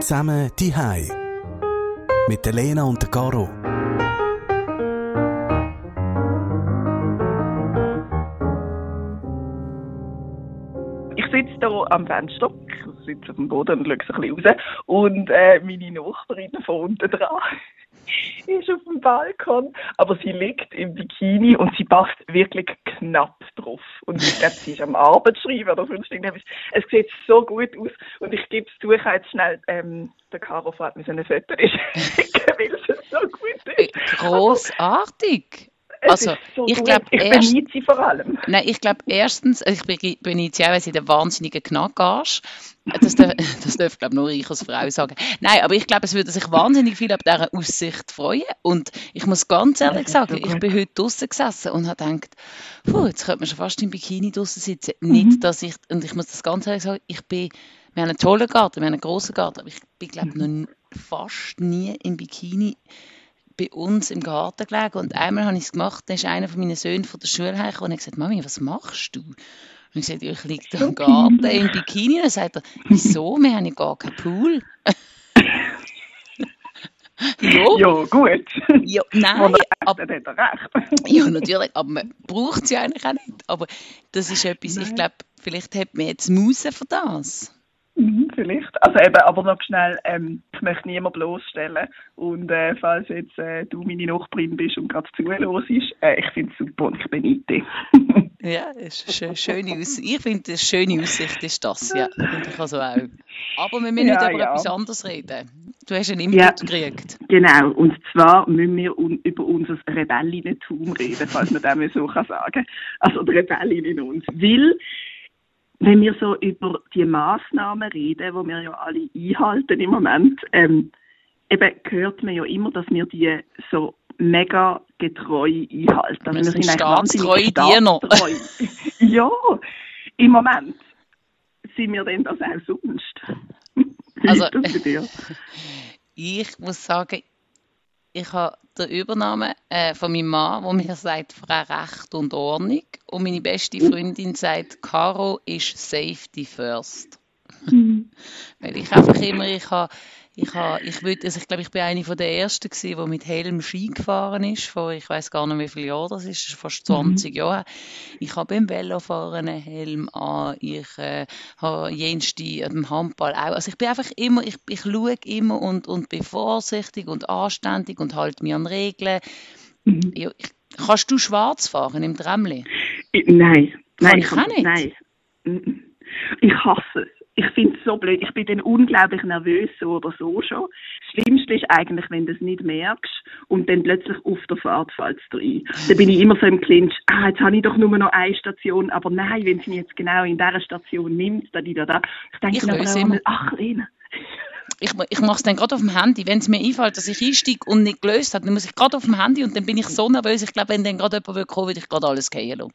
Zusammen die Hai. Mit Lena und der Caro. Ich sitze hier am Fenster, ich sitze auf dem Boden und schaue ein bisschen raus. Und äh, meine Nachbarin von unten dran ist auf dem Balkon, aber sie liegt im Bikini und sie passt wirklich knapp drauf. Und ich glaube, sie ist am Abend schreiben oder sonst irgendwas. Es sieht so gut aus und ich gebe es zu, ich jetzt schnell ähm, der Caro fragt mir seine Fotos schicken, weil es so gut ist. Großartig. Also, so ich glaube, ich erst, beneide sie vor allem. nein, ich glaube, erstens, also ich jetzt ja auch, weil sie der wahnsinnige Knackarsch. Das darf, das darf glaube nur ich als Frau sagen. Nein, aber ich glaube, es würde sich wahnsinnig viel ab dieser Aussicht freuen. Und ich muss ganz ehrlich ist so sagen, ich bin heute draußen gesessen und habe gedacht, puh, jetzt könnte man schon fast im Bikini draußen sitzen. Mhm. Nicht, dass ich, und ich muss das ganz ehrlich sagen, ich bin, wir haben einen tollen Garten, wir haben einen grossen Garten, aber ich bin, glaube ich, noch fast nie im Bikini bei uns im Garten gelegen und einmal habe ich es gemacht, dann ist einer von meinen Söhnen von der Schule hergekommen und hat gesagt, Mami, was machst du? Und ich sagte, ich liege da im Garten im Bikini. Und dann sagt er, wieso? Wir haben ja gar keinen Pool. ja, Ja, gut. ja, nein, er aber, hat, er recht. ja, natürlich, aber man braucht sie eigentlich auch nicht. Aber das ist etwas, ich glaube, vielleicht hat man jetzt Muße für das. Mhm, vielleicht. Also eben, aber noch schnell, ähm, ich möchte niemanden bloßstellen. Und äh, falls jetzt äh, du meine Nachbarin bist und gerade zuhörst, äh, ich finde es super und ich beneide dich. Ja, ist eine schö- schöne Aussicht. Ich finde, eine schöne Aussicht ist das, ja. Finde ich also auch. Aber wir müssen Ja, nicht über ja. etwas anderes reden. Du hast einen Input Ja. gekriegt. genau, und zwar müssen wir un über unser Rebellinnentum reden, falls man dem so kann sagen Also die Rebellin in uns. Weil, wenn wir so über die Massnahmen reden, die wir ja alle einhalten im Moment, ähm, eben hört man ja immer, dass wir die so mega getreu einhalten. Also Wir sind staatstreue Diener. ja, im Moment sind wir denn das auch sonst. Also-? Ich muss sagen, ich habe die Übernahme äh, von meinem Mann, der mir sagt, Frau Recht und Ordnung. Und meine beste Freundin sagt, Caro ist Safety first. Weil ich einfach immer, ich habe, ich habe, ich also ich glaube, ich bin eine von der ersten gewesen, die mit Helm Ski gefahren ist, vor, ich weiß gar nicht, wie viele Jahre das ist, fast 20 Jahre. her. Ich habe beim Velofahren einen Helm an, ich äh, habe jenste am Handball auch. Also ich bin einfach immer, ich, ich schaue immer und, und bin vorsichtig und anständig und halte mich an Regeln. Ja, ich, kannst du schwarz fahren im Tramli? Ich- Nein, Kann nein, ich auch nicht. Nein. Mhm. Ich hasse es. Ich finde es so blöd. Ich bin dann unglaublich nervös, so oder so schon. Das Schlimmste ist eigentlich, wenn du es nicht merkst und dann plötzlich auf der Fahrt fällst du rein. Dann bin ich immer so im Clinch, ah, jetzt habe ich doch nur noch eine Station, aber nein, wenn sie mich jetzt genau in dieser Station nimmt, dann da, da. Ich denke Ich aber immer. ach, Lena. Ich, ich mache es dann gerade auf dem Handy. Wenn es mir einfällt, dass ich einsteige und nicht gelöst habe, dann muss ich gerade auf dem Handy und dann bin ich so nervös. Ich glaube, wenn dann gerade jemand kommen, würde ich gerade alles gehen lassen.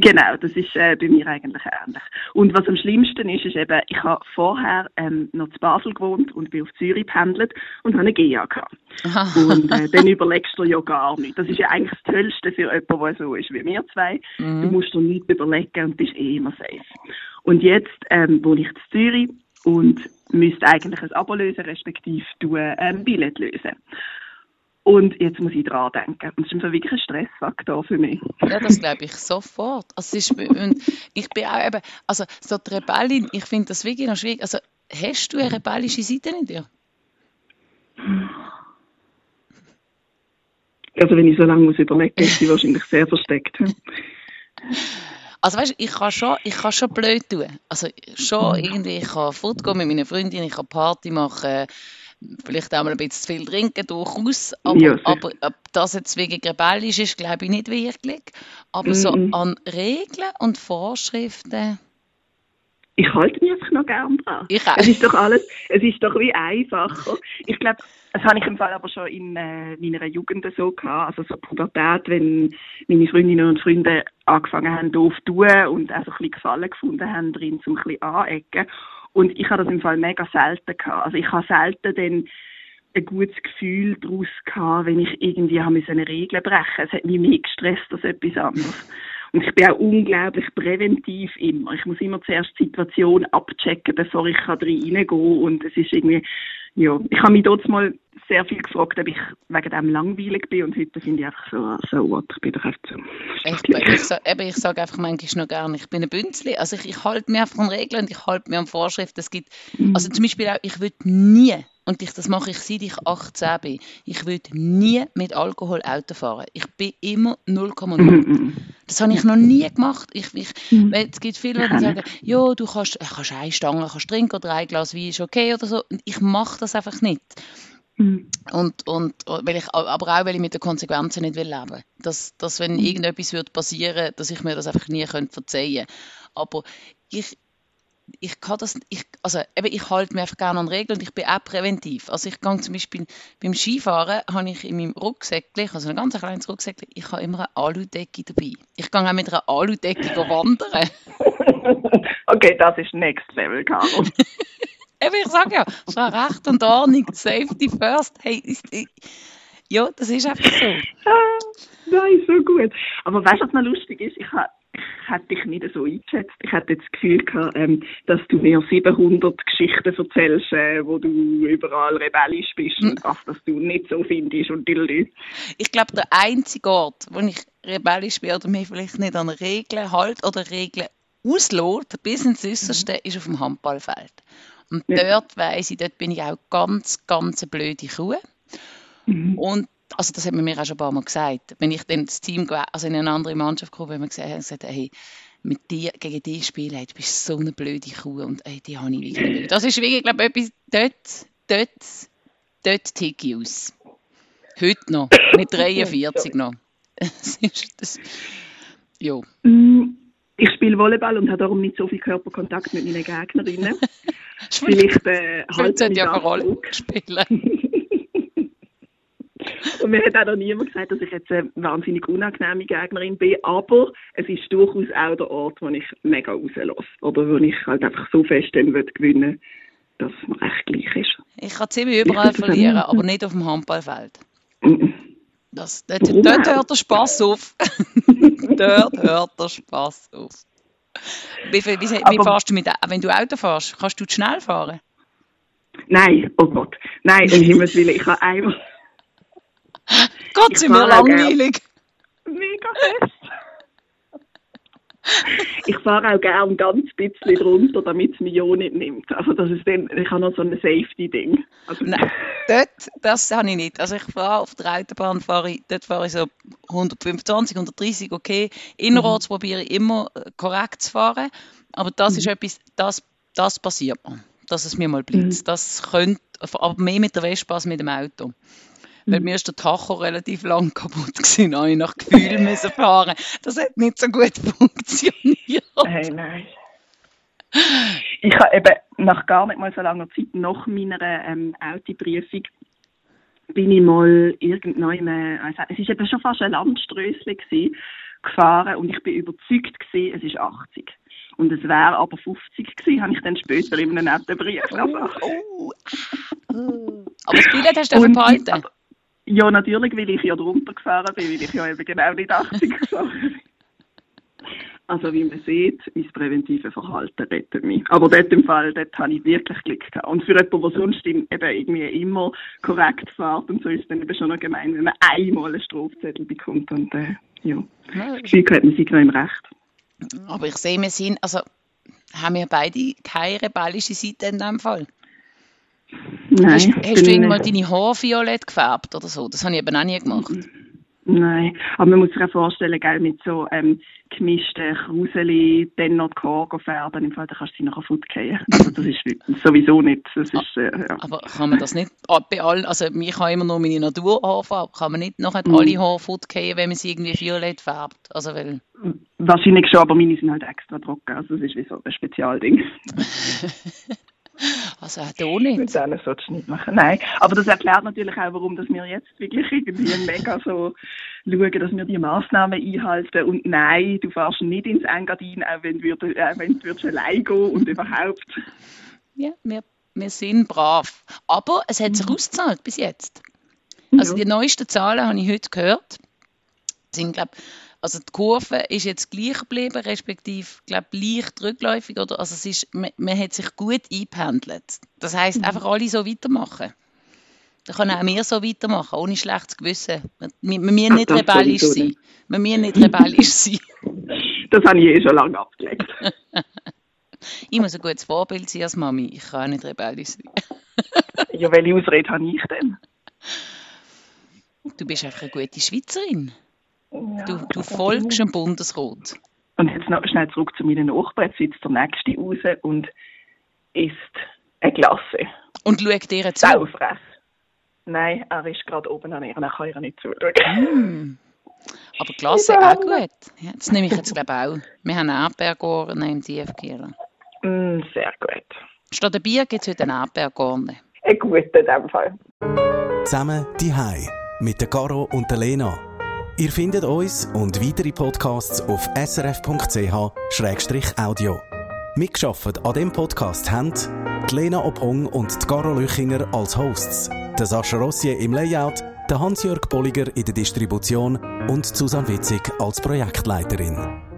Genau, das ist äh, bei mir eigentlich ähnlich. Und was am schlimmsten ist, ist eben, ich habe vorher ähm, noch zu Basel gewohnt und bin auf Zürich pendelt und habe eine GA gehabt. Und äh, dann überlegst du ja gar nicht. Das ist ja eigentlich das Tollste für jemanden, der so ist wie wir zwei. Du musst dir nichts überlegen und bist eh immer safe. Und jetzt ähm, wohne ich in Zürich und müsste eigentlich ein Abo lösen, respektive du ein ähm, Billett lösen. Und jetzt muss ich dran denken. Und das ist wirklich ein Stressfaktor für mich. Ja, das glaube ich sofort. Also, es ist, und ich bin auch eben, also so die Rebellin, ich finde das wirklich noch schwierig. Also, hast du eine rebellische Seite in dir? Also wenn ich so lange muss überlegen, ist sie wahrscheinlich sehr versteckt. Also weißt, ich kann schon, ich kann schon blöd tun. Also schon irgendwie, ich kann fortgehen mit meinen Freundinnen, ich kann Party machen, vielleicht auch mal ein bisschen zu viel trinken, durchaus. Aber, Ja, aber ob das jetzt wegen rebellisch ist, glaube ich nicht wirklich. Aber so Mhm. an Regeln und Vorschriften, Ich halte mich einfach noch gern dran. Ich auch. Es ist doch alles, es ist doch wie einfacher. Ich glaube, das habe ich im Fall aber schon in äh, meiner Jugend so gehabt, also so Pubertät, wenn meine Freundinnen und Freunde angefangen haben, doof zu tun und auch so ein bisschen Gefallen gefunden haben drin, zum ein bisschen anecken. Und ich habe das im Fall mega selten gehabt. Also ich habe selten dann ein gutes Gefühl daraus gehabt, wenn ich irgendwie habe eine Regel brechen. Es hat mich mehr gestresst als etwas anderes. Und ich bin auch unglaublich präventiv immer. Ich muss immer zuerst die Situation abchecken, bevor ich reingehen kann. Und es ist irgendwie, ja, ich habe mich dort mal sehr viel gefragt, ob ich wegen dem langweilig bin und heute finde ich einfach so, so what, ich bin doch einfach so. Ich, ich, ich, ich sage einfach manchmal noch gerne, ich bin ein Bünzli, also ich, ich halte mir einfach an Regeln und ich halte mir an Vorschriften. Es gibt, mhm. also zum Beispiel auch, ich würde nie und ich, das mache ich seit ich 18 bin. Ich würde nie mit Alkohol Auto fahren. Ich bin immer 0,0. Mhm. Das habe ich noch nie gemacht. Ich, ich, mhm. Es gibt viele, die sagen, ja, du kannst, äh, kannst eine Stange kannst trinken oder ein Glas Wein ist okay oder so. Ich mache das einfach nicht. Mhm. Und, und weil ich, aber auch, weil ich mit den Konsequenzen nicht will leben dass, dass wenn mhm. irgendetwas passieren dass ich mir das einfach nie könnte verzeihen Aber ich, ich kann das, ich, also eben, ich halte mir einfach gerne an Regeln und ich bin auch präventiv. Also ich gehe zum Beispiel beim Skifahren, habe ich in meinem Rucksäckchen, also ein ganz kleines Rucksäckchen, ich habe immer eine Aludecke dabei. Ich gehe auch mit einer Aludecke wandern. okay, das ist Next Level, Caro. eben, ich sage ja, es war Recht und Ordnung, Safety first. Hey, ist, ja, das ist einfach so. Ah, nein, so gut. Aber weißt du, was noch lustig ist? Ich habe hätte ich nicht so eingeschätzt. Ich hätte jetzt das Gefühl gehabt, ähm, dass du mir 700 Geschichten erzählst, äh, wo du überall rebellisch bist und hm. was das du nicht so findest und die Ich glaube, der einzige Ort, wo ich rebellisch bin oder mich vielleicht nicht an Regeln halt oder Regeln auslässt, bis ins Äußerste, mhm. ist auf dem Handballfeld. Und ja. dort weiss ich, dort bin ich auch ganz, ganz eine blöde Kuh. Mhm. Und also das hat man mir auch schon ein paar Mal gesagt, wenn ich dann das Team, also in eine andere Mannschaft komme, wenn man gesagt hat, gesagt, hey, mit dir, gegen dich spielen, hey, du bist so eine blöde Kuh und hey, die habe ich wirklich nicht. Das ist wirklich, glaube ich, etwas, dort, dort, dort ticke ich aus. Heute noch, mit 43 noch. Das ist das, ja. Mm, ich spiele Volleyball und habe darum nicht so viel Körperkontakt mit meinen Gegnerinnen. Vielleicht äh, halt ja eine Rolle spielen. Und mir hat auch noch niemand gesagt, dass ich jetzt eine wahnsinnig unangenehme Gegnerin bin, aber es ist durchaus auch der Ort, wo ich mega rauslasse. Oder wo ich halt einfach so fest dann gewinnen dass man echt gleich ist. Ich kann ziemlich überall verlieren, aber nicht auf dem Handballfeld. Das, dort, dort hört der Spass auf. dort hört der Spass auf. Wie, wie, wie, wie fährst du mit, wenn du Auto fährst, kannst du schnell fahren? Nein, oh Gott. Nein, um Himmels Willen, ich habe einmal... Gott, sind wir langweilig. Mega fest. ich fahre auch gerne ganz bisschen drunter, damit es mich ja nicht nimmt. Also das ist dann, ich habe noch so ein Safety-Ding. Also, Nein, dort, das habe ich nicht. Also ich fahre auf der Autobahn, fahre ich, dort fahre ich so 125, 130, okay. Innerorts mhm. probiere ich immer äh, korrekt zu fahren, aber das mhm. ist etwas, das, das passiert mir, dass es mir mal blitzt. Mhm. Das könnte, aber mehr mit der Vespa als mit dem Auto. Weil mhm. mir ist der Tacho relativ lang kaputt gewesen, habe ich nach Gefühl müssen fahren. Das hat nicht so gut funktioniert. Hey, nein. Ich habe eben nach gar nicht mal so langer Zeit, nach meiner ähm, Autoprüfung, bin ich mal irgendwann, also es ist eben schon fast ein Landströssli gewesen, gefahren und ich bin überzeugt gewesen, es ist 80. Und es wäre aber 50 gewesen, habe ich dann später in einem netten Brief oh, oh. Aber das Billett hast du und, behalten? Ja, natürlich, weil ich ja drunter gefahren bin, weil ich ja eben genau nicht 80 gefahren bin. Also wie man sieht, mein präventives Verhalten rettet mich. Aber dort im Fall, dort habe ich wirklich Glück gehabt. Und für jemanden, der sonst eben irgendwie immer korrekt fährt und so ist es dann eben schon noch gemein, wenn man einmal einen Strafzettel bekommt und äh, ja, Glück hat man sich noch im Recht. Aber ich sehe, wir sind, also haben wir beide keine rebellische Seite in dem Fall. Nein, hast, hast du irgendwann deine Haare violett gefärbt oder so? Das habe ich eben auch nie gemacht. Nein, aber man muss sich auch vorstellen, gell, mit so ähm, gemischten Kruseli dann noch die Haare färben, im Fall, dann kannst du sie nachher futgehen. Also das ist sowieso nicht. Das ist, äh, ja. Aber kann man das nicht bei allen, also ich habe immer nur meine Naturhaarfarbe, kann man nicht nachher mhm. alle Haare futgehen, wenn man sie irgendwie violett färbt? Also, weil... Wahrscheinlich schon, aber meine sind halt extra trocken, also das ist wie so ein Spezialding. Also auch da nicht. Mit denen solltest du nicht machen. Nein, aber das erklärt natürlich auch, warum dass wir jetzt wirklich irgendwie mega so schauen, dass wir die Massnahmen einhalten. Und nein, du fährst nicht ins Engadin, auch wenn du, äh, wenn du allein gehen und überhaupt. Ja, wir, wir sind brav. Aber es hat sich mhm. ausgezahlt bis jetzt. Also die neuesten Zahlen habe ich heute gehört. sind, glaub, also die Kurve ist jetzt gleich geblieben, respektive glaub, leicht rückläufig. Oder? Also es ist, man, man hat sich gut eingependelt. Das heisst, mhm. einfach alle so weitermachen. Dann können auch wir so weitermachen, ohne schlechtes Gewissen. Wir, müssen nicht rebellisch sein. Wir müssen nicht rebellisch sein. Das habe ich eh schon lange abgelegt. ich muss ein gutes Vorbild sein als Mami. Ich kann nicht rebellisch sein. ja, welche Ausrede habe ich denn? Du bist einfach eine gute Schweizerin. Ja, du, du folgst dem Bundesrat. Und jetzt noch schnell zurück zu meinen Nachbarn. Jetzt sitzt der Nächste raus und isst eine Glasse. Und schaut dir zu? Saufrech. Nein, er ist gerade oben an ihr, er kann ihr nicht zuschauen. Mm. Aber Glasse auch gut. Ja, das nehme ich jetzt glaube auch. Wir haben Erdbeergorne im DFG. Mm, sehr gut. Statt der Bier gibt es heute eine Erdbeergorne. Ein guter in dem Fall. Zusammen die Hai mit der Caro und der Lena. Ihr findet uns und weitere Podcasts auf srf.ch-audio. Mitgeschafft an dem Podcast haben die Lena Ophong und die Caro Lüchinger als Hosts, der Sascha Rossier im Layout, der Hans-Jörg Bolliger in der Distribution und Susanne Witzig als Projektleiterin.